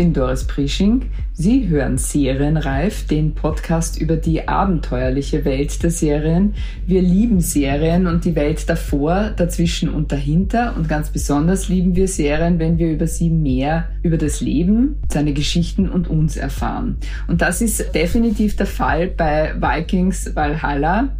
Bin Doris Prisching. Sie hören Serienreif, den Podcast über die abenteuerliche Welt der Serien. Wir lieben Serien und die Welt davor, dazwischen und dahinter. Und ganz besonders lieben wir Serien, wenn wir über sie mehr über das Leben, seine Geschichten und uns erfahren. Und das ist definitiv der Fall bei Vikings Valhalla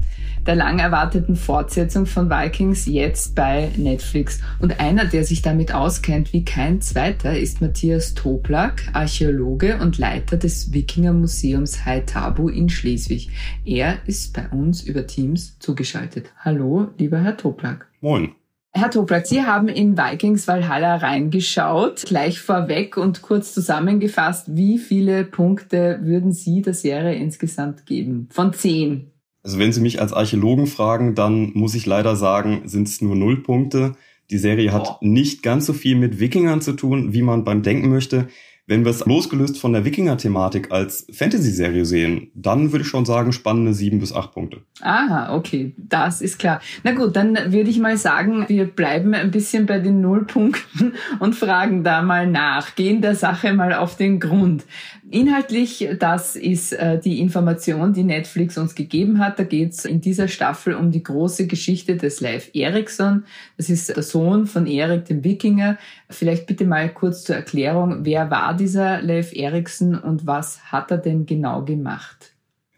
der lang erwarteten Fortsetzung von Vikings jetzt bei Netflix. Und einer, der sich damit auskennt wie kein zweiter, ist Matthias Toplak, Archäologe und Leiter des Wikinger-Museums Haitabu in Schleswig. Er ist bei uns über Teams zugeschaltet. Hallo, lieber Herr Toplak. Moin. Herr Toplak, Sie haben in Vikings Valhalla reingeschaut. Gleich vorweg und kurz zusammengefasst, wie viele Punkte würden Sie der Serie insgesamt geben? Von zehn. Also wenn Sie mich als Archäologen fragen, dann muss ich leider sagen, sind es nur null Punkte. Die Serie hat nicht ganz so viel mit Wikingern zu tun, wie man beim Denken möchte. Wenn wir es losgelöst von der Wikinger-Thematik als Fantasy-Serie sehen, dann würde ich schon sagen, spannende sieben bis acht Punkte. Aha, okay, das ist klar. Na gut, dann würde ich mal sagen, wir bleiben ein bisschen bei den Nullpunkten und fragen da mal nach, gehen der Sache mal auf den Grund. Inhaltlich, das ist äh, die Information, die Netflix uns gegeben hat. Da geht es in dieser Staffel um die große Geschichte des Leif Erikson. Das ist der Sohn von Erik dem Wikinger. Vielleicht bitte mal kurz zur Erklärung, wer war dieser Leif Erikson und was hat er denn genau gemacht?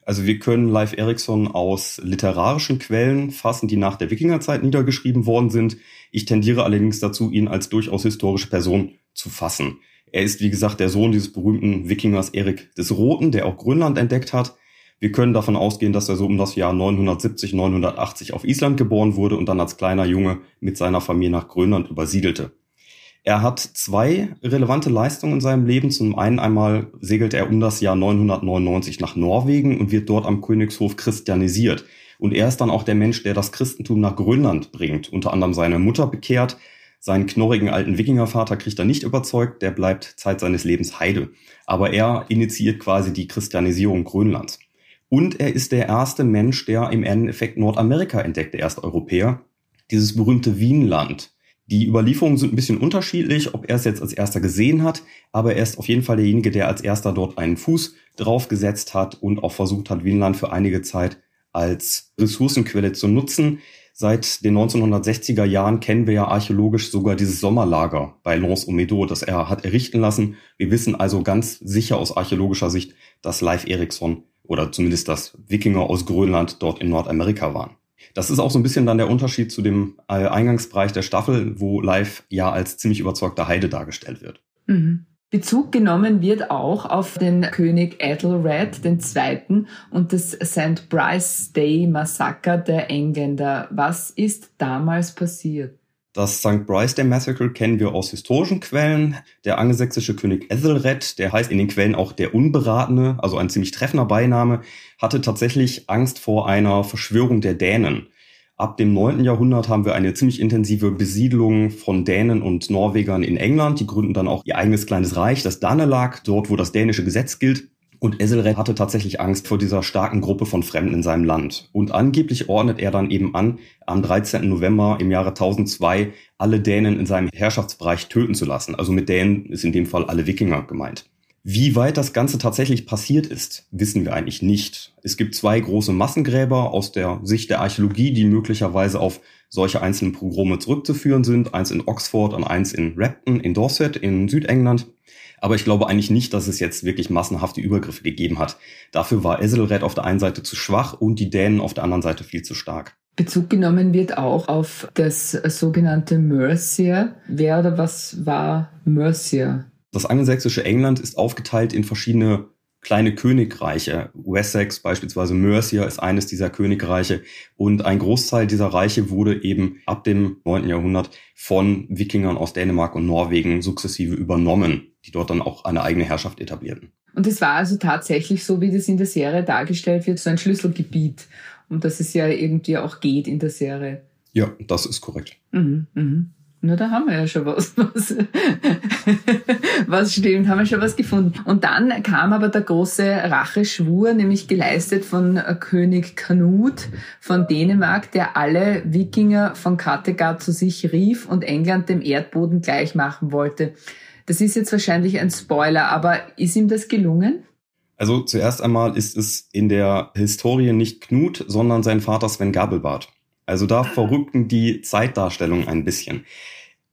Also wir können Leif Erikson aus literarischen Quellen fassen, die nach der Wikingerzeit niedergeschrieben worden sind. Ich tendiere allerdings dazu, ihn als durchaus historische Person zu fassen. Er ist, wie gesagt, der Sohn dieses berühmten Wikingers Erik des Roten, der auch Grönland entdeckt hat. Wir können davon ausgehen, dass er so um das Jahr 970, 980 auf Island geboren wurde und dann als kleiner Junge mit seiner Familie nach Grönland übersiedelte. Er hat zwei relevante Leistungen in seinem Leben. Zum einen einmal segelt er um das Jahr 999 nach Norwegen und wird dort am Königshof christianisiert. Und er ist dann auch der Mensch, der das Christentum nach Grönland bringt. Unter anderem seine Mutter bekehrt, seinen knorrigen alten Wikingervater kriegt er nicht überzeugt, der bleibt Zeit seines Lebens Heide. Aber er initiiert quasi die Christianisierung Grönlands. Und er ist der erste Mensch, der im Endeffekt Nordamerika entdeckt, der erste Europäer. Dieses berühmte Wienland. Die Überlieferungen sind ein bisschen unterschiedlich, ob er es jetzt als erster gesehen hat, aber er ist auf jeden Fall derjenige, der als erster dort einen Fuß draufgesetzt hat und auch versucht hat, Wienland für einige Zeit als Ressourcenquelle zu nutzen. Seit den 1960er Jahren kennen wir ja archäologisch sogar dieses Sommerlager bei Lons Omedo, das er hat errichten lassen. Wir wissen also ganz sicher aus archäologischer Sicht, dass Leif Erikson oder zumindest das Wikinger aus Grönland dort in Nordamerika waren. Das ist auch so ein bisschen dann der Unterschied zu dem äh, Eingangsbereich der Staffel, wo Leif ja als ziemlich überzeugter Heide dargestellt wird. Mhm. Bezug genommen wird auch auf den König Ethelred II. und das St. Bryce Day Massaker der Engländer. Was ist damals passiert? Das St. Bryce Day Massacre kennen wir aus historischen Quellen. Der angelsächsische König Ethelred, der heißt in den Quellen auch der Unberatene, also ein ziemlich treffender Beiname, hatte tatsächlich Angst vor einer Verschwörung der Dänen. Ab dem 9. Jahrhundert haben wir eine ziemlich intensive Besiedlung von Dänen und Norwegern in England. Die gründen dann auch ihr eigenes kleines Reich, das Danelag, dort wo das dänische Gesetz gilt. Und Eselred hatte tatsächlich Angst vor dieser starken Gruppe von Fremden in seinem Land. Und angeblich ordnet er dann eben an, am 13. November im Jahre 1002 alle Dänen in seinem Herrschaftsbereich töten zu lassen. Also mit Dänen ist in dem Fall alle Wikinger gemeint. Wie weit das Ganze tatsächlich passiert ist, wissen wir eigentlich nicht. Es gibt zwei große Massengräber aus der Sicht der Archäologie, die möglicherweise auf solche einzelnen Pogrome zurückzuführen sind. Eins in Oxford und eins in Repton in Dorset in Südengland. Aber ich glaube eigentlich nicht, dass es jetzt wirklich massenhafte Übergriffe gegeben hat. Dafür war Eselred auf der einen Seite zu schwach und die Dänen auf der anderen Seite viel zu stark. Bezug genommen wird auch auf das sogenannte Mercia. Wer oder was war Mercia? Das angelsächsische England ist aufgeteilt in verschiedene kleine Königreiche. Wessex beispielsweise Mercia ist eines dieser Königreiche und ein Großteil dieser Reiche wurde eben ab dem 9. Jahrhundert von Wikingern aus Dänemark und Norwegen sukzessive übernommen, die dort dann auch eine eigene Herrschaft etablierten. Und es war also tatsächlich so, wie das in der Serie dargestellt wird, so ein Schlüsselgebiet, um das es ja irgendwie auch geht in der Serie. Ja, das ist korrekt. Mhm, mhm. Na, da haben wir ja schon was, was, was stimmt, haben wir schon was gefunden. Und dann kam aber der große Racheschwur, nämlich geleistet von König Knut von Dänemark, der alle Wikinger von Kattegat zu sich rief und England dem Erdboden gleich machen wollte. Das ist jetzt wahrscheinlich ein Spoiler, aber ist ihm das gelungen? Also zuerst einmal ist es in der Historie nicht Knut, sondern sein Vater Sven Gabelbart. Also da verrückten die Zeitdarstellungen ein bisschen.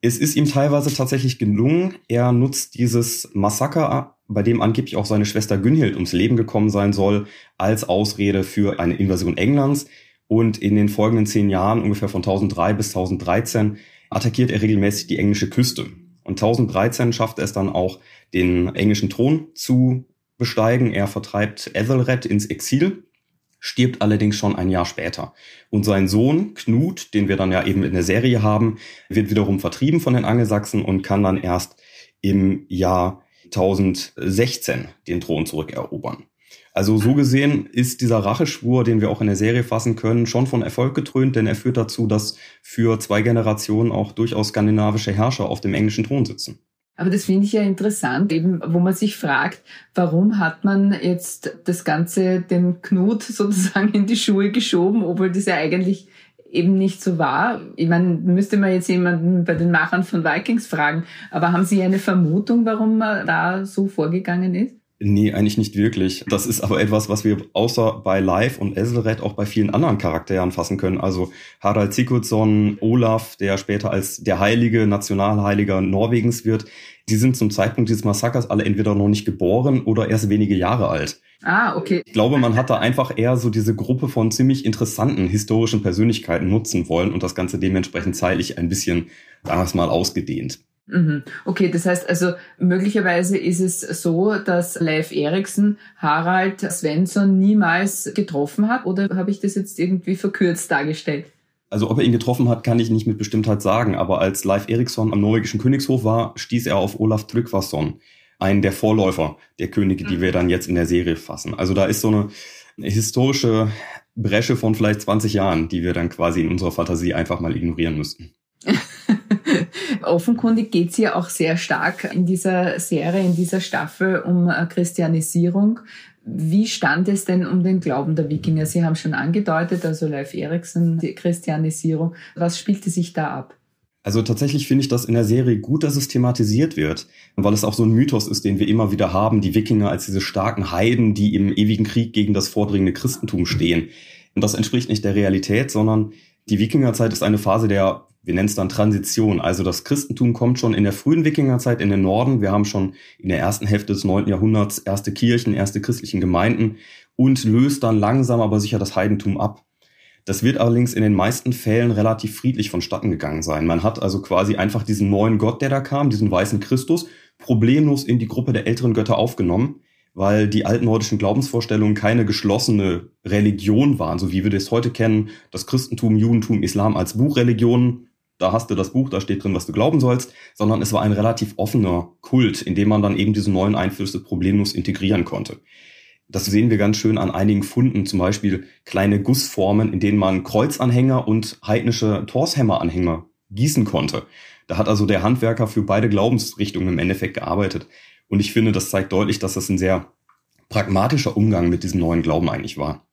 Es ist ihm teilweise tatsächlich gelungen. Er nutzt dieses Massaker, bei dem angeblich auch seine Schwester Günhild ums Leben gekommen sein soll, als Ausrede für eine Invasion Englands. Und in den folgenden zehn Jahren, ungefähr von 1003 bis 1013, attackiert er regelmäßig die englische Küste. Und 1013 schafft er es dann auch, den englischen Thron zu besteigen. Er vertreibt Ethelred ins Exil stirbt allerdings schon ein Jahr später. Und sein Sohn Knut, den wir dann ja eben in der Serie haben, wird wiederum vertrieben von den Angelsachsen und kann dann erst im Jahr 1016 den Thron zurückerobern. Also so gesehen ist dieser Racheschwur, den wir auch in der Serie fassen können, schon von Erfolg getrönt, denn er führt dazu, dass für zwei Generationen auch durchaus skandinavische Herrscher auf dem englischen Thron sitzen. Aber das finde ich ja interessant, eben, wo man sich fragt, warum hat man jetzt das Ganze dem Knut sozusagen in die Schuhe geschoben, obwohl das ja eigentlich eben nicht so war. Ich meine, müsste man jetzt jemanden bei den Machern von Vikings fragen, aber haben Sie eine Vermutung, warum man da so vorgegangen ist? Nee, eigentlich nicht wirklich. Das ist aber etwas, was wir außer bei Live und Eselred auch bei vielen anderen Charakteren fassen können. Also Harald Sigurdsson, Olaf, der später als der heilige Nationalheiliger Norwegens wird, die sind zum Zeitpunkt dieses Massakers alle entweder noch nicht geboren oder erst wenige Jahre alt. Ah, okay. Ich glaube, man hat da einfach eher so diese Gruppe von ziemlich interessanten historischen Persönlichkeiten nutzen wollen und das Ganze dementsprechend zeitlich ein bisschen, sagen wir es mal, ausgedehnt. Mhm. Okay, das heißt also, möglicherweise ist es so, dass Leif Eriksen Harald Svensson niemals getroffen hat oder habe ich das jetzt irgendwie verkürzt dargestellt? Also ob er ihn getroffen hat, kann ich nicht mit Bestimmtheit sagen, aber als Leif Eriksson am norwegischen Königshof war, stieß er auf Olaf Tryggvason, einen der Vorläufer der Könige, die wir dann jetzt in der Serie fassen. Also da ist so eine historische Bresche von vielleicht 20 Jahren, die wir dann quasi in unserer Fantasie einfach mal ignorieren müssten. Offenkundig geht es ja auch sehr stark in dieser Serie, in dieser Staffel um äh, Christianisierung. Wie stand es denn um den Glauben der Wikinger? Sie haben schon angedeutet, also Leif Eriksen, die Christianisierung. Was spielte sich da ab? Also tatsächlich finde ich das in der Serie gut, dass es thematisiert wird, weil es auch so ein Mythos ist, den wir immer wieder haben, die Wikinger als diese starken Heiden, die im ewigen Krieg gegen das vordringende Christentum stehen. Und das entspricht nicht der Realität, sondern die Wikingerzeit ist eine Phase der wir nennen es dann Transition. Also das Christentum kommt schon in der frühen Wikingerzeit in den Norden. Wir haben schon in der ersten Hälfte des neunten Jahrhunderts erste Kirchen, erste christlichen Gemeinden und löst dann langsam aber sicher das Heidentum ab. Das wird allerdings in den meisten Fällen relativ friedlich vonstatten gegangen sein. Man hat also quasi einfach diesen neuen Gott, der da kam, diesen weißen Christus, problemlos in die Gruppe der älteren Götter aufgenommen, weil die alten nordischen Glaubensvorstellungen keine geschlossene Religion waren, so wie wir das heute kennen, das Christentum, Judentum, Islam als Buchreligionen da hast du das Buch, da steht drin, was du glauben sollst, sondern es war ein relativ offener Kult, in dem man dann eben diese neuen Einflüsse problemlos integrieren konnte. Das sehen wir ganz schön an einigen Funden, zum Beispiel kleine Gussformen, in denen man Kreuzanhänger und heidnische Torshämmeranhänger gießen konnte. Da hat also der Handwerker für beide Glaubensrichtungen im Endeffekt gearbeitet. Und ich finde, das zeigt deutlich, dass das ein sehr pragmatischer Umgang mit diesem neuen Glauben eigentlich war.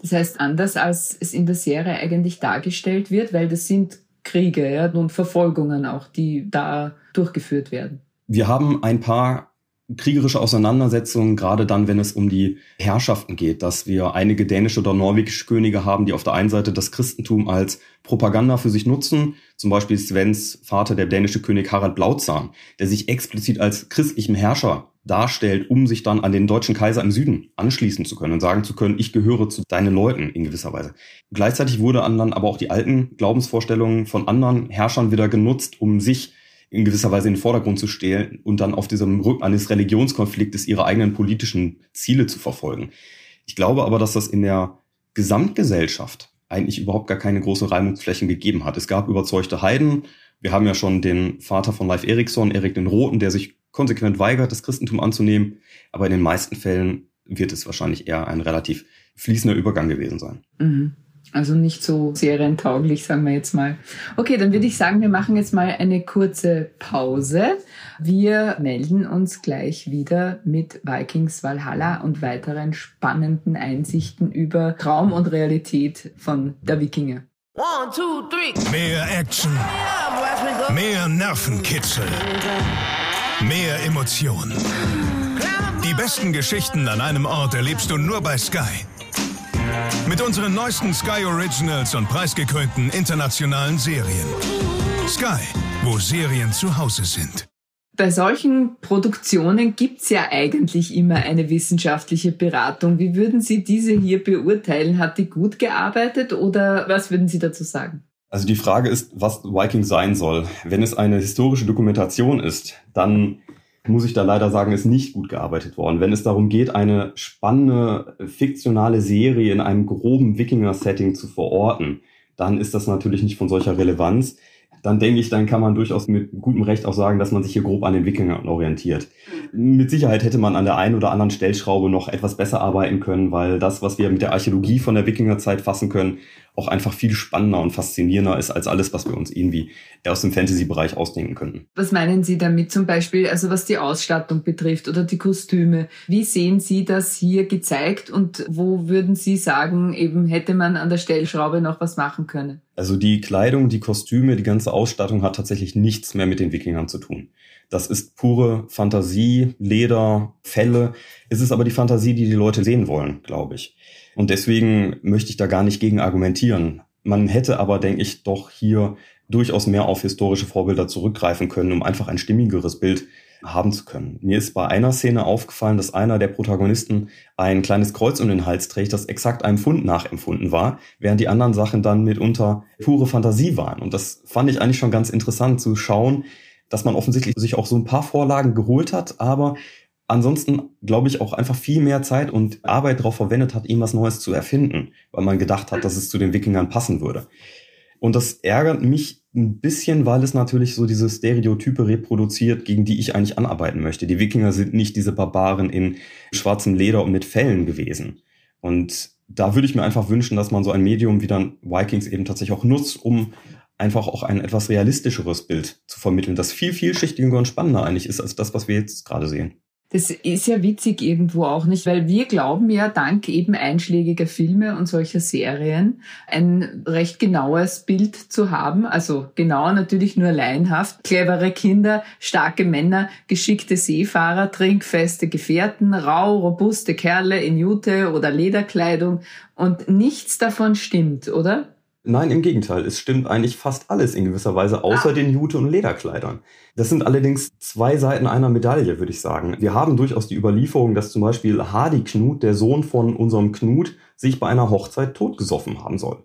Das heißt, anders als es in der Serie eigentlich dargestellt wird, weil das sind Kriege ja, und Verfolgungen auch, die da durchgeführt werden. Wir haben ein paar kriegerische Auseinandersetzungen, gerade dann, wenn es um die Herrschaften geht, dass wir einige dänische oder norwegische Könige haben, die auf der einen Seite das Christentum als Propaganda für sich nutzen, zum Beispiel Svens Vater, der dänische König Harald Blauzahn, der sich explizit als christlichem Herrscher darstellt, um sich dann an den deutschen Kaiser im Süden anschließen zu können und sagen zu können, ich gehöre zu deinen Leuten in gewisser Weise. Gleichzeitig wurde dann aber auch die alten Glaubensvorstellungen von anderen Herrschern wieder genutzt, um sich in gewisser Weise in den Vordergrund zu stellen und dann auf diesem Rücken eines Religionskonfliktes ihre eigenen politischen Ziele zu verfolgen. Ich glaube aber, dass das in der Gesamtgesellschaft eigentlich überhaupt gar keine großen Reibungsflächen gegeben hat. Es gab überzeugte Heiden. Wir haben ja schon den Vater von Leif Erikson, Erik den Roten, der sich konsequent weigert, das Christentum anzunehmen. Aber in den meisten Fällen wird es wahrscheinlich eher ein relativ fließender Übergang gewesen sein. Mhm. Also nicht so serientauglich, sagen wir jetzt mal. Okay, dann würde ich sagen, wir machen jetzt mal eine kurze Pause. Wir melden uns gleich wieder mit Vikings Valhalla und weiteren spannenden Einsichten über Traum und Realität von der Wikinger. One, two, three. Mehr Action. Mehr Nervenkitzel. Mehr Emotionen. Die besten Geschichten an einem Ort erlebst du nur bei Sky. Mit unseren neuesten Sky Originals und preisgekrönten internationalen Serien. Sky, wo Serien zu Hause sind. Bei solchen Produktionen gibt's ja eigentlich immer eine wissenschaftliche Beratung. Wie würden Sie diese hier beurteilen? Hat die gut gearbeitet oder was würden Sie dazu sagen? Also die Frage ist, was Viking sein soll. Wenn es eine historische Dokumentation ist, dann muss ich da leider sagen, ist nicht gut gearbeitet worden. Wenn es darum geht, eine spannende, fiktionale Serie in einem groben Wikinger-Setting zu verorten, dann ist das natürlich nicht von solcher Relevanz. Dann denke ich, dann kann man durchaus mit gutem Recht auch sagen, dass man sich hier grob an den Wikingern orientiert. Mit Sicherheit hätte man an der einen oder anderen Stellschraube noch etwas besser arbeiten können, weil das, was wir mit der Archäologie von der Wikingerzeit fassen können, auch einfach viel spannender und faszinierender ist als alles, was wir uns irgendwie aus dem Fantasy-Bereich ausdenken könnten. Was meinen Sie damit zum Beispiel, also was die Ausstattung betrifft oder die Kostüme? Wie sehen Sie das hier gezeigt und wo würden Sie sagen, eben hätte man an der Stellschraube noch was machen können? Also die Kleidung, die Kostüme, die ganze Ausstattung hat tatsächlich nichts mehr mit den Wikingern zu tun. Das ist pure Fantasie, Leder, Felle. Es ist aber die Fantasie, die die Leute sehen wollen, glaube ich. Und deswegen möchte ich da gar nicht gegen argumentieren. Man hätte aber, denke ich, doch hier durchaus mehr auf historische Vorbilder zurückgreifen können, um einfach ein stimmigeres Bild haben zu können. Mir ist bei einer Szene aufgefallen, dass einer der Protagonisten ein kleines Kreuz um den Hals trägt, das exakt einem Fund nachempfunden war, während die anderen Sachen dann mitunter pure Fantasie waren. Und das fand ich eigentlich schon ganz interessant zu schauen, dass man offensichtlich sich auch so ein paar Vorlagen geholt hat, aber ansonsten, glaube ich, auch einfach viel mehr Zeit und Arbeit darauf verwendet hat, ihm was Neues zu erfinden, weil man gedacht hat, dass es zu den Wikingern passen würde. Und das ärgert mich ein bisschen, weil es natürlich so diese Stereotype reproduziert, gegen die ich eigentlich anarbeiten möchte. Die Wikinger sind nicht diese Barbaren in schwarzem Leder und mit Fellen gewesen. Und da würde ich mir einfach wünschen, dass man so ein Medium wie dann Vikings eben tatsächlich auch nutzt, um einfach auch ein etwas realistischeres Bild zu vermitteln, das viel vielschichtiger und spannender eigentlich ist als das, was wir jetzt gerade sehen. Das ist ja witzig irgendwo auch nicht, weil wir glauben ja dank eben einschlägiger Filme und solcher Serien ein recht genaues Bild zu haben. Also genauer natürlich nur laienhaft. Clevere Kinder, starke Männer, geschickte Seefahrer, trinkfeste Gefährten, rau, robuste Kerle in Jute oder Lederkleidung. Und nichts davon stimmt, oder? Nein, im Gegenteil. Es stimmt eigentlich fast alles in gewisser Weise, außer ah. den Jute- und Lederkleidern. Das sind allerdings zwei Seiten einer Medaille, würde ich sagen. Wir haben durchaus die Überlieferung, dass zum Beispiel Hardy Knut, der Sohn von unserem Knut, sich bei einer Hochzeit totgesoffen haben soll.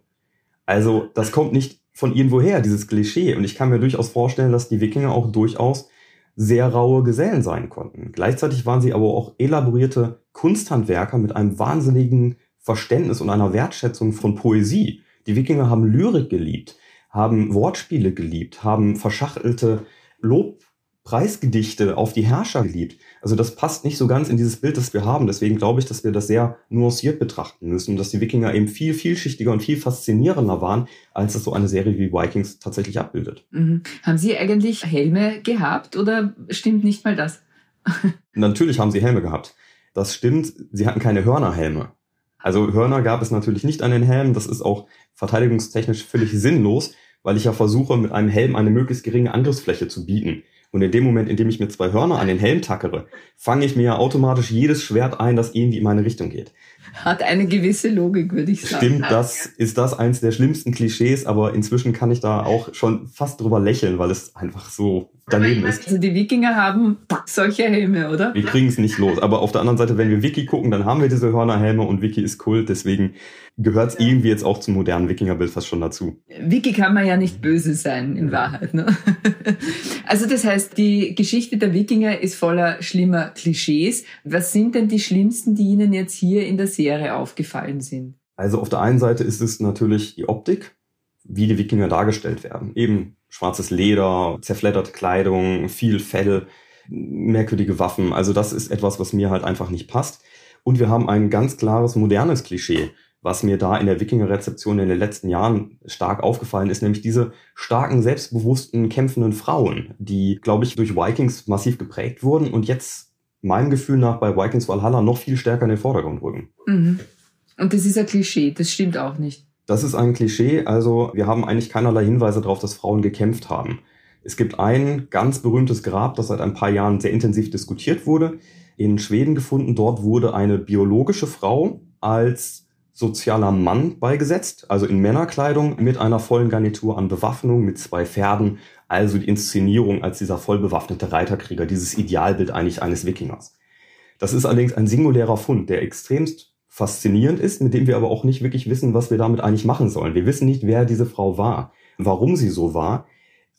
Also, das kommt nicht von irgendwoher, dieses Klischee. Und ich kann mir durchaus vorstellen, dass die Wikinger auch durchaus sehr raue Gesellen sein konnten. Gleichzeitig waren sie aber auch elaborierte Kunsthandwerker mit einem wahnsinnigen Verständnis und einer Wertschätzung von Poesie. Die Wikinger haben Lyrik geliebt, haben Wortspiele geliebt, haben verschachtelte Lobpreisgedichte auf die Herrscher geliebt. Also das passt nicht so ganz in dieses Bild, das wir haben. Deswegen glaube ich, dass wir das sehr nuanciert betrachten müssen, dass die Wikinger eben viel vielschichtiger und viel faszinierender waren, als das so eine Serie wie Vikings tatsächlich abbildet. Mhm. Haben Sie eigentlich Helme gehabt oder stimmt nicht mal das? Natürlich haben sie Helme gehabt. Das stimmt, sie hatten keine Hörnerhelme. Also Hörner gab es natürlich nicht an den Helmen. Das ist auch verteidigungstechnisch völlig sinnlos, weil ich ja versuche, mit einem Helm eine möglichst geringe Angriffsfläche zu bieten. Und in dem Moment, in dem ich mir zwei Hörner an den Helm tackere, fange ich mir ja automatisch jedes Schwert ein, das irgendwie in meine Richtung geht. Hat eine gewisse Logik, würde ich sagen. Stimmt, das ist das eins der schlimmsten Klischees, aber inzwischen kann ich da auch schon fast drüber lächeln, weil es einfach so daneben ist. Also die Wikinger haben solche Helme, oder? Wir kriegen es nicht los. Aber auf der anderen Seite, wenn wir Wiki gucken, dann haben wir diese Hörnerhelme und Wiki ist Kult, deswegen gehört es irgendwie jetzt auch zum modernen Wikingerbild fast schon dazu. Wiki kann man ja nicht böse sein, in Wahrheit. Ne? Also das heißt, die Geschichte der Wikinger ist voller schlimmer Klischees. Was sind denn die schlimmsten, die Ihnen jetzt hier in der Serie aufgefallen sind? Also auf der einen Seite ist es natürlich die Optik, wie die Wikinger dargestellt werden. Eben schwarzes Leder, zerfledderte Kleidung, viel Fell. merkwürdige Waffen. Also das ist etwas, was mir halt einfach nicht passt. Und wir haben ein ganz klares modernes Klischee, was mir da in der Wikinger-Rezeption in den letzten Jahren stark aufgefallen ist, nämlich diese starken, selbstbewussten, kämpfenden Frauen, die, glaube ich, durch Vikings massiv geprägt wurden und jetzt meinem Gefühl nach bei Vikings Valhalla noch viel stärker in den Vordergrund rücken. Mhm. Und das ist ein Klischee, das stimmt auch nicht. Das ist ein Klischee, also wir haben eigentlich keinerlei Hinweise darauf, dass Frauen gekämpft haben. Es gibt ein ganz berühmtes Grab, das seit ein paar Jahren sehr intensiv diskutiert wurde, in Schweden gefunden. Dort wurde eine biologische Frau als sozialer Mann beigesetzt, also in Männerkleidung mit einer vollen Garnitur an Bewaffnung, mit zwei Pferden, also die Inszenierung als dieser vollbewaffnete Reiterkrieger, dieses Idealbild eigentlich eines Wikingers. Das ist allerdings ein singulärer Fund, der extremst faszinierend ist, mit dem wir aber auch nicht wirklich wissen, was wir damit eigentlich machen sollen. Wir wissen nicht, wer diese Frau war, warum sie so war,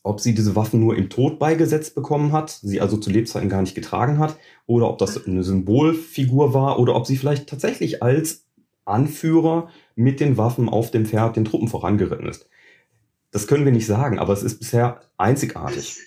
ob sie diese Waffen nur im Tod beigesetzt bekommen hat, sie also zu Lebzeiten gar nicht getragen hat, oder ob das eine Symbolfigur war, oder ob sie vielleicht tatsächlich als Anführer mit den Waffen auf dem Pferd den Truppen vorangeritten ist. Das können wir nicht sagen, aber es ist bisher einzigartig.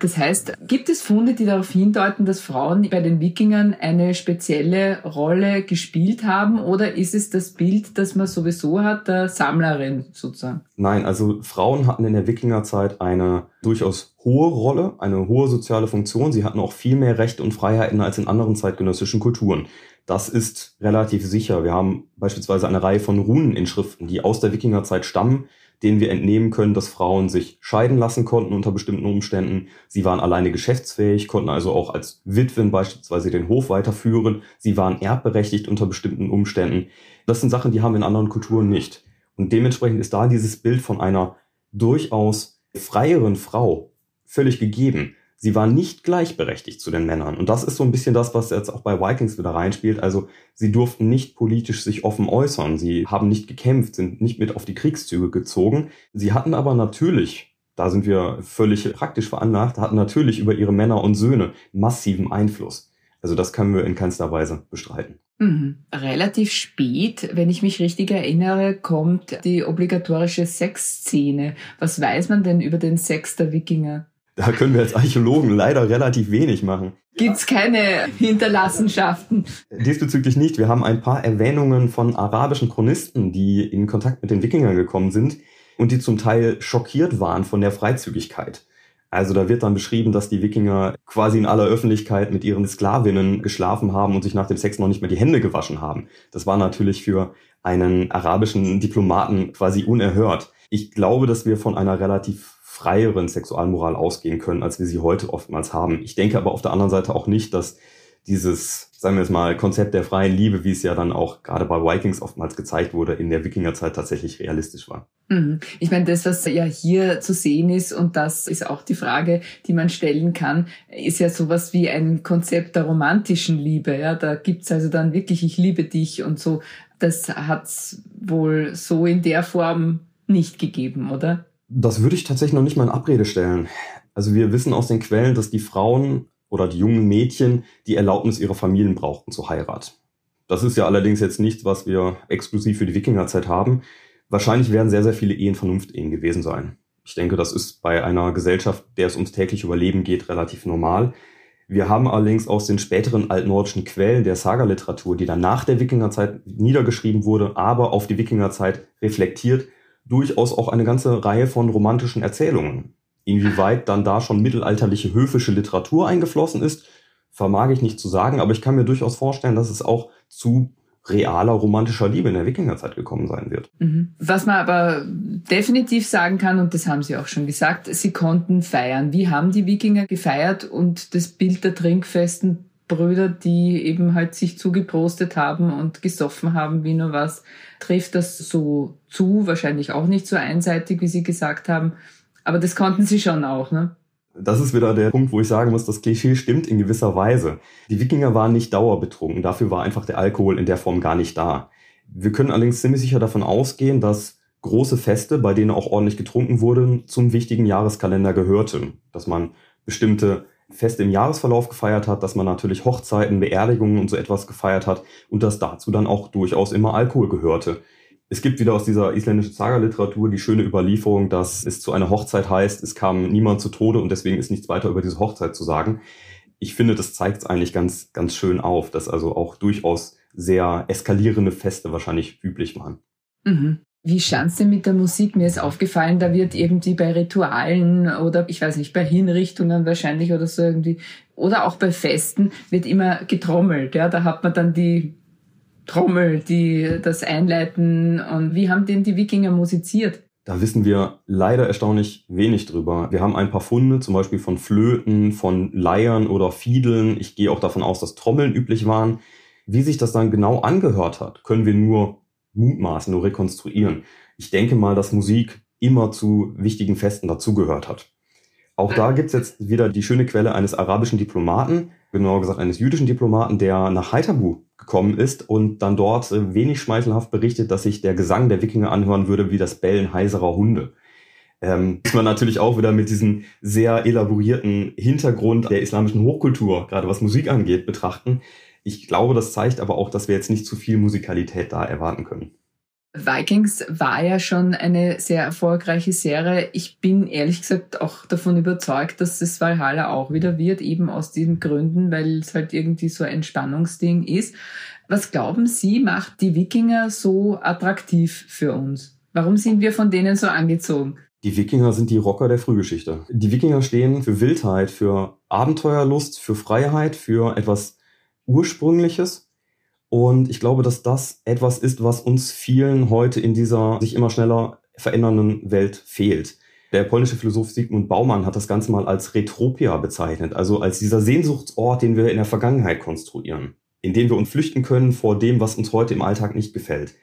Das heißt, gibt es Funde, die darauf hindeuten, dass Frauen bei den Wikingern eine spezielle Rolle gespielt haben? Oder ist es das Bild, das man sowieso hat, der Sammlerin sozusagen? Nein, also Frauen hatten in der Wikingerzeit eine durchaus hohe Rolle, eine hohe soziale Funktion. Sie hatten auch viel mehr Rechte und Freiheiten als in anderen zeitgenössischen Kulturen. Das ist relativ sicher. Wir haben beispielsweise eine Reihe von Runeninschriften, die aus der Wikingerzeit stammen, denen wir entnehmen können, dass Frauen sich scheiden lassen konnten unter bestimmten Umständen. Sie waren alleine geschäftsfähig, konnten also auch als Witwen beispielsweise den Hof weiterführen. Sie waren erbberechtigt unter bestimmten Umständen. Das sind Sachen, die haben wir in anderen Kulturen nicht. Und dementsprechend ist da dieses Bild von einer durchaus freieren Frau völlig gegeben sie war nicht gleichberechtigt zu den Männern. Und das ist so ein bisschen das, was jetzt auch bei Vikings wieder reinspielt. Also sie durften nicht politisch sich offen äußern. Sie haben nicht gekämpft, sind nicht mit auf die Kriegszüge gezogen. Sie hatten aber natürlich, da sind wir völlig praktisch veranlagt, hatten natürlich über ihre Männer und Söhne massiven Einfluss. Also das können wir in keinster Weise bestreiten. Mhm. Relativ spät, wenn ich mich richtig erinnere, kommt die obligatorische Sexszene. Was weiß man denn über den Sex der Wikinger? Da können wir als Archäologen leider relativ wenig machen. Gibt's keine Hinterlassenschaften? Diesbezüglich nicht. Wir haben ein paar Erwähnungen von arabischen Chronisten, die in Kontakt mit den Wikingern gekommen sind und die zum Teil schockiert waren von der Freizügigkeit. Also da wird dann beschrieben, dass die Wikinger quasi in aller Öffentlichkeit mit ihren Sklavinnen geschlafen haben und sich nach dem Sex noch nicht mehr die Hände gewaschen haben. Das war natürlich für einen arabischen Diplomaten quasi unerhört. Ich glaube, dass wir von einer relativ freieren Sexualmoral ausgehen können, als wir sie heute oftmals haben. Ich denke aber auf der anderen Seite auch nicht, dass dieses, sagen wir es mal, Konzept der freien Liebe, wie es ja dann auch gerade bei Vikings oftmals gezeigt wurde, in der Wikingerzeit tatsächlich realistisch war. Mhm. Ich meine, das, was ja hier zu sehen ist, und das ist auch die Frage, die man stellen kann, ist ja sowas wie ein Konzept der romantischen Liebe. Ja, da gibt's also dann wirklich, ich liebe dich und so. Das hat's wohl so in der Form nicht gegeben, oder? Das würde ich tatsächlich noch nicht mal in Abrede stellen. Also wir wissen aus den Quellen, dass die Frauen oder die jungen Mädchen die Erlaubnis ihrer Familien brauchten zur Heirat. Das ist ja allerdings jetzt nichts, was wir exklusiv für die Wikingerzeit haben. Wahrscheinlich werden sehr, sehr viele Ehen Vernunftehen gewesen sein. Ich denke, das ist bei einer Gesellschaft, der es ums tägliche Überleben geht, relativ normal. Wir haben allerdings aus den späteren altnordischen Quellen der Saga-Literatur, die dann nach der Wikingerzeit niedergeschrieben wurde, aber auf die Wikingerzeit reflektiert, durchaus auch eine ganze Reihe von romantischen Erzählungen. Inwieweit dann da schon mittelalterliche höfische Literatur eingeflossen ist, vermag ich nicht zu sagen, aber ich kann mir durchaus vorstellen, dass es auch zu realer romantischer Liebe in der Wikingerzeit gekommen sein wird. Mhm. Was man aber definitiv sagen kann, und das haben Sie auch schon gesagt, sie konnten feiern. Wie haben die Wikinger gefeiert und das Bild der trinkfesten Brüder, die eben halt sich zugeprostet haben und gesoffen haben, wie nur was. Trifft das so zu? Wahrscheinlich auch nicht so einseitig, wie Sie gesagt haben. Aber das konnten Sie schon auch, ne? Das ist wieder der Punkt, wo ich sagen muss, das Klischee stimmt in gewisser Weise. Die Wikinger waren nicht dauerbetrunken, dafür war einfach der Alkohol in der Form gar nicht da. Wir können allerdings ziemlich sicher davon ausgehen, dass große Feste, bei denen auch ordentlich getrunken wurde, zum wichtigen Jahreskalender gehörten. Dass man bestimmte fest im Jahresverlauf gefeiert hat, dass man natürlich Hochzeiten, Beerdigungen und so etwas gefeiert hat und dass dazu dann auch durchaus immer Alkohol gehörte. Es gibt wieder aus dieser isländischen Saga-Literatur die schöne Überlieferung, dass es zu einer Hochzeit heißt, es kam niemand zu Tode und deswegen ist nichts weiter über diese Hochzeit zu sagen. ich finde, das zeigt es eigentlich ganz, ganz schön auf, dass also auch durchaus sehr eskalierende Feste wahrscheinlich üblich waren. Mhm. Wie stand's denn mit der Musik? Mir ist aufgefallen, da wird irgendwie bei Ritualen oder ich weiß nicht, bei Hinrichtungen wahrscheinlich oder so irgendwie oder auch bei Festen wird immer getrommelt. Ja, da hat man dann die Trommel, die das einleiten. Und wie haben denn die Wikinger musiziert? Da wissen wir leider erstaunlich wenig drüber. Wir haben ein paar Funde, zum Beispiel von Flöten, von Leiern oder Fiedeln. Ich gehe auch davon aus, dass Trommeln üblich waren. Wie sich das dann genau angehört hat, können wir nur mutmaßen, nur rekonstruieren. Ich denke mal, dass Musik immer zu wichtigen Festen dazugehört hat. Auch da gibt's jetzt wieder die schöne Quelle eines arabischen Diplomaten, genauer gesagt eines jüdischen Diplomaten, der nach Haithabu gekommen ist und dann dort äh, wenig schmeichelhaft berichtet, dass sich der Gesang der Wikinger anhören würde wie das Bellen heiserer Hunde. Ähm, muss man natürlich auch wieder mit diesem sehr elaborierten Hintergrund der islamischen Hochkultur, gerade was Musik angeht, betrachten. Ich glaube, das zeigt aber auch, dass wir jetzt nicht zu viel Musikalität da erwarten können. Vikings war ja schon eine sehr erfolgreiche Serie. Ich bin ehrlich gesagt auch davon überzeugt, dass das Valhalla auch wieder wird, eben aus diesen Gründen, weil es halt irgendwie so ein Spannungsding ist. Was glauben Sie, macht die Wikinger so attraktiv für uns? Warum sind wir von denen so angezogen? Die Wikinger sind die Rocker der Frühgeschichte. Die Wikinger stehen für Wildheit, für Abenteuerlust, für Freiheit, für etwas Ursprüngliches und ich glaube, dass das etwas ist, was uns vielen heute in dieser sich immer schneller verändernden Welt fehlt. Der polnische Philosoph Sigmund Baumann hat das Ganze mal als Retropia bezeichnet, also als dieser Sehnsuchtsort, den wir in der Vergangenheit konstruieren, in dem wir uns flüchten können vor dem, was uns heute im Alltag nicht gefällt.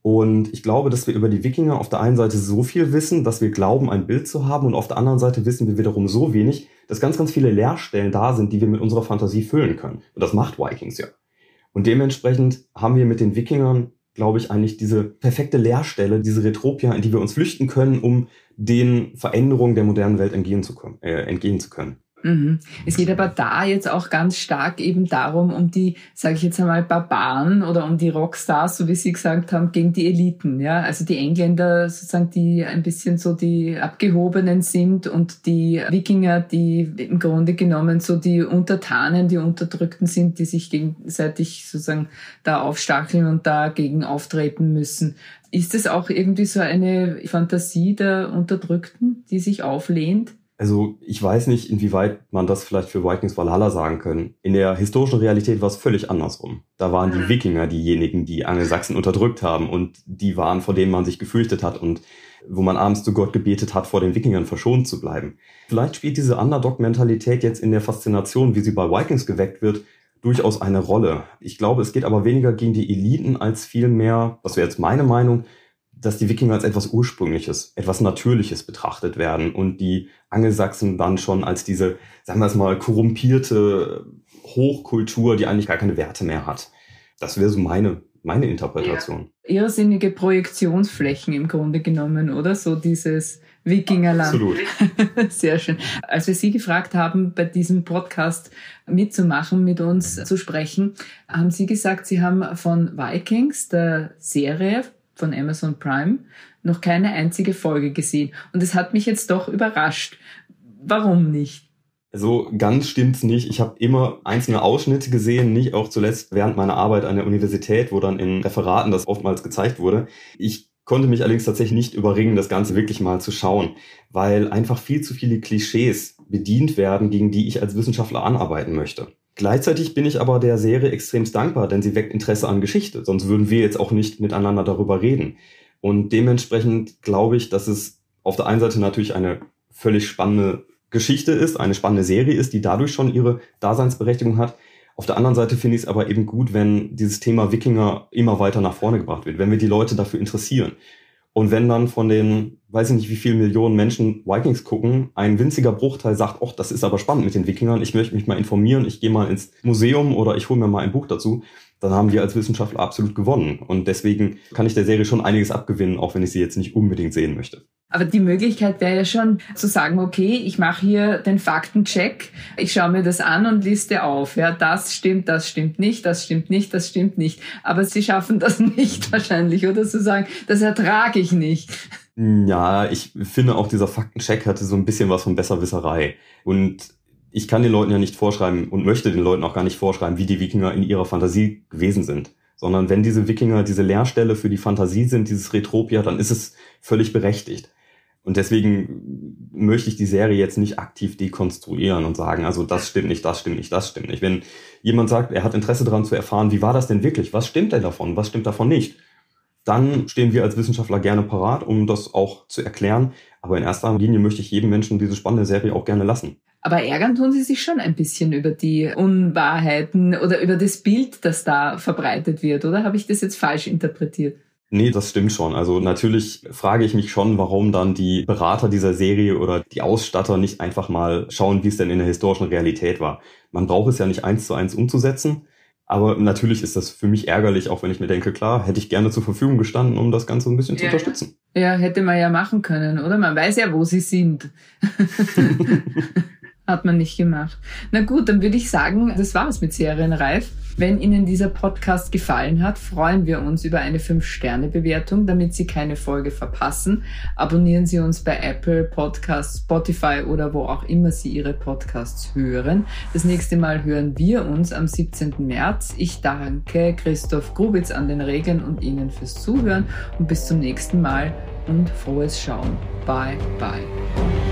Und ich glaube, dass wir über die Wikinger auf der einen Seite so viel wissen, dass wir glauben, ein Bild zu haben, und auf der anderen Seite wissen wir wiederum so wenig, dass ganz, ganz viele Leerstellen da sind, die wir mit unserer Fantasie füllen können. Und das macht Vikings ja. Und dementsprechend haben wir mit den Wikingern, glaube ich, eigentlich diese perfekte Leerstelle, diese Retropia, in die wir uns flüchten können, um den Veränderungen der modernen Welt entgehen zu, können, äh, entgehen zu können. Mhm. Es geht aber da jetzt auch ganz stark eben darum, um die, sage ich jetzt einmal, Barbaren oder um die Rockstars, so wie Sie gesagt haben, gegen die Eliten. Ja, also die Engländer sozusagen, die ein bisschen so die abgehobenen sind und die Wikinger, die im Grunde genommen so die Untertanen, die Unterdrückten sind, die sich gegenseitig sozusagen da aufstacheln und dagegen auftreten müssen. Ist es auch irgendwie so eine Fantasie der Unterdrückten, die sich auflehnt? Also ich weiß nicht, inwieweit man das vielleicht für Vikings Valhalla sagen können. In der historischen Realität war es völlig andersrum. Da waren die mhm. Wikinger diejenigen, die Angelsachsen unterdrückt haben und die waren, vor denen man sich gefürchtet hat und wo man abends zu Gott gebetet hat, vor den Wikingern verschont zu bleiben. Vielleicht spielt diese Underdog-Mentalität jetzt in der Faszination, wie sie bei Vikings geweckt wird, durchaus eine Rolle. Ich glaube, es geht aber weniger gegen die Eliten als vielmehr, das wäre jetzt meine Meinung, dass die Wikinger als etwas Ursprüngliches, etwas Natürliches betrachtet werden und die Angelsachsen dann schon als diese, sagen wir es mal, korrumpierte Hochkultur, die eigentlich gar keine Werte mehr hat. Das wäre so meine, meine Interpretation. Ja. Irrsinnige Projektionsflächen im Grunde genommen, oder? So dieses Wikingerland. Absolut. Sehr schön. Als wir Sie gefragt haben, bei diesem Podcast mitzumachen, mit uns zu sprechen, haben Sie gesagt, Sie haben von Vikings, der Serie von Amazon Prime noch keine einzige Folge gesehen. Und es hat mich jetzt doch überrascht. Warum nicht? So ganz stimmt's nicht. Ich habe immer einzelne Ausschnitte gesehen, nicht auch zuletzt während meiner Arbeit an der Universität, wo dann in Referaten das oftmals gezeigt wurde. Ich konnte mich allerdings tatsächlich nicht überringen, das Ganze wirklich mal zu schauen, weil einfach viel zu viele Klischees bedient werden, gegen die ich als Wissenschaftler anarbeiten möchte. Gleichzeitig bin ich aber der Serie extremst dankbar, denn sie weckt Interesse an Geschichte, sonst würden wir jetzt auch nicht miteinander darüber reden. Und dementsprechend glaube ich, dass es auf der einen Seite natürlich eine völlig spannende Geschichte ist, eine spannende Serie ist, die dadurch schon ihre Daseinsberechtigung hat. Auf der anderen Seite finde ich es aber eben gut, wenn dieses Thema Wikinger immer weiter nach vorne gebracht wird, wenn wir die Leute dafür interessieren. Und wenn dann von den, weiß ich nicht, wie viele Millionen Menschen Vikings gucken, ein winziger Bruchteil sagt, ach, das ist aber spannend mit den Wikingern, ich möchte mich mal informieren, ich gehe mal ins Museum oder ich hole mir mal ein Buch dazu, dann haben wir als Wissenschaftler absolut gewonnen. Und deswegen kann ich der Serie schon einiges abgewinnen, auch wenn ich sie jetzt nicht unbedingt sehen möchte. Aber die Möglichkeit wäre ja schon zu sagen, okay, ich mache hier den Faktencheck, ich schaue mir das an und liste auf. Ja, das stimmt, das stimmt nicht, das stimmt nicht, das stimmt nicht. Aber sie schaffen das nicht wahrscheinlich, oder zu sagen, das ertrage ich nicht. Ja, ich finde auch dieser Faktencheck hatte so ein bisschen was von Besserwisserei. Und ich kann den Leuten ja nicht vorschreiben und möchte den Leuten auch gar nicht vorschreiben, wie die Wikinger in ihrer Fantasie gewesen sind. Sondern wenn diese Wikinger diese Leerstelle für die Fantasie sind, dieses Retropia, dann ist es völlig berechtigt. Und deswegen möchte ich die Serie jetzt nicht aktiv dekonstruieren und sagen, also das stimmt nicht, das stimmt nicht, das stimmt nicht. Wenn jemand sagt, er hat Interesse daran zu erfahren, wie war das denn wirklich? Was stimmt denn davon? Was stimmt davon nicht? Dann stehen wir als Wissenschaftler gerne parat, um das auch zu erklären. Aber in erster Linie möchte ich jedem Menschen diese spannende Serie auch gerne lassen. Aber ärgern tun sie sich schon ein bisschen über die Unwahrheiten oder über das Bild, das da verbreitet wird, oder? Habe ich das jetzt falsch interpretiert? Nee, das stimmt schon. Also natürlich frage ich mich schon, warum dann die Berater dieser Serie oder die Ausstatter nicht einfach mal schauen, wie es denn in der historischen Realität war. Man braucht es ja nicht eins zu eins umzusetzen. Aber natürlich ist das für mich ärgerlich, auch wenn ich mir denke, klar, hätte ich gerne zur Verfügung gestanden, um das Ganze ein bisschen ja, zu unterstützen. Ja, hätte man ja machen können, oder? Man weiß ja, wo sie sind. Hat man nicht gemacht. Na gut, dann würde ich sagen, das war's mit Serienreif. Wenn Ihnen dieser Podcast gefallen hat, freuen wir uns über eine 5-Sterne-Bewertung, damit Sie keine Folge verpassen. Abonnieren Sie uns bei Apple Podcasts, Spotify oder wo auch immer Sie Ihre Podcasts hören. Das nächste Mal hören wir uns am 17. März. Ich danke Christoph Grubitz an den Regeln und Ihnen fürs Zuhören und bis zum nächsten Mal und frohes Schauen. Bye, bye.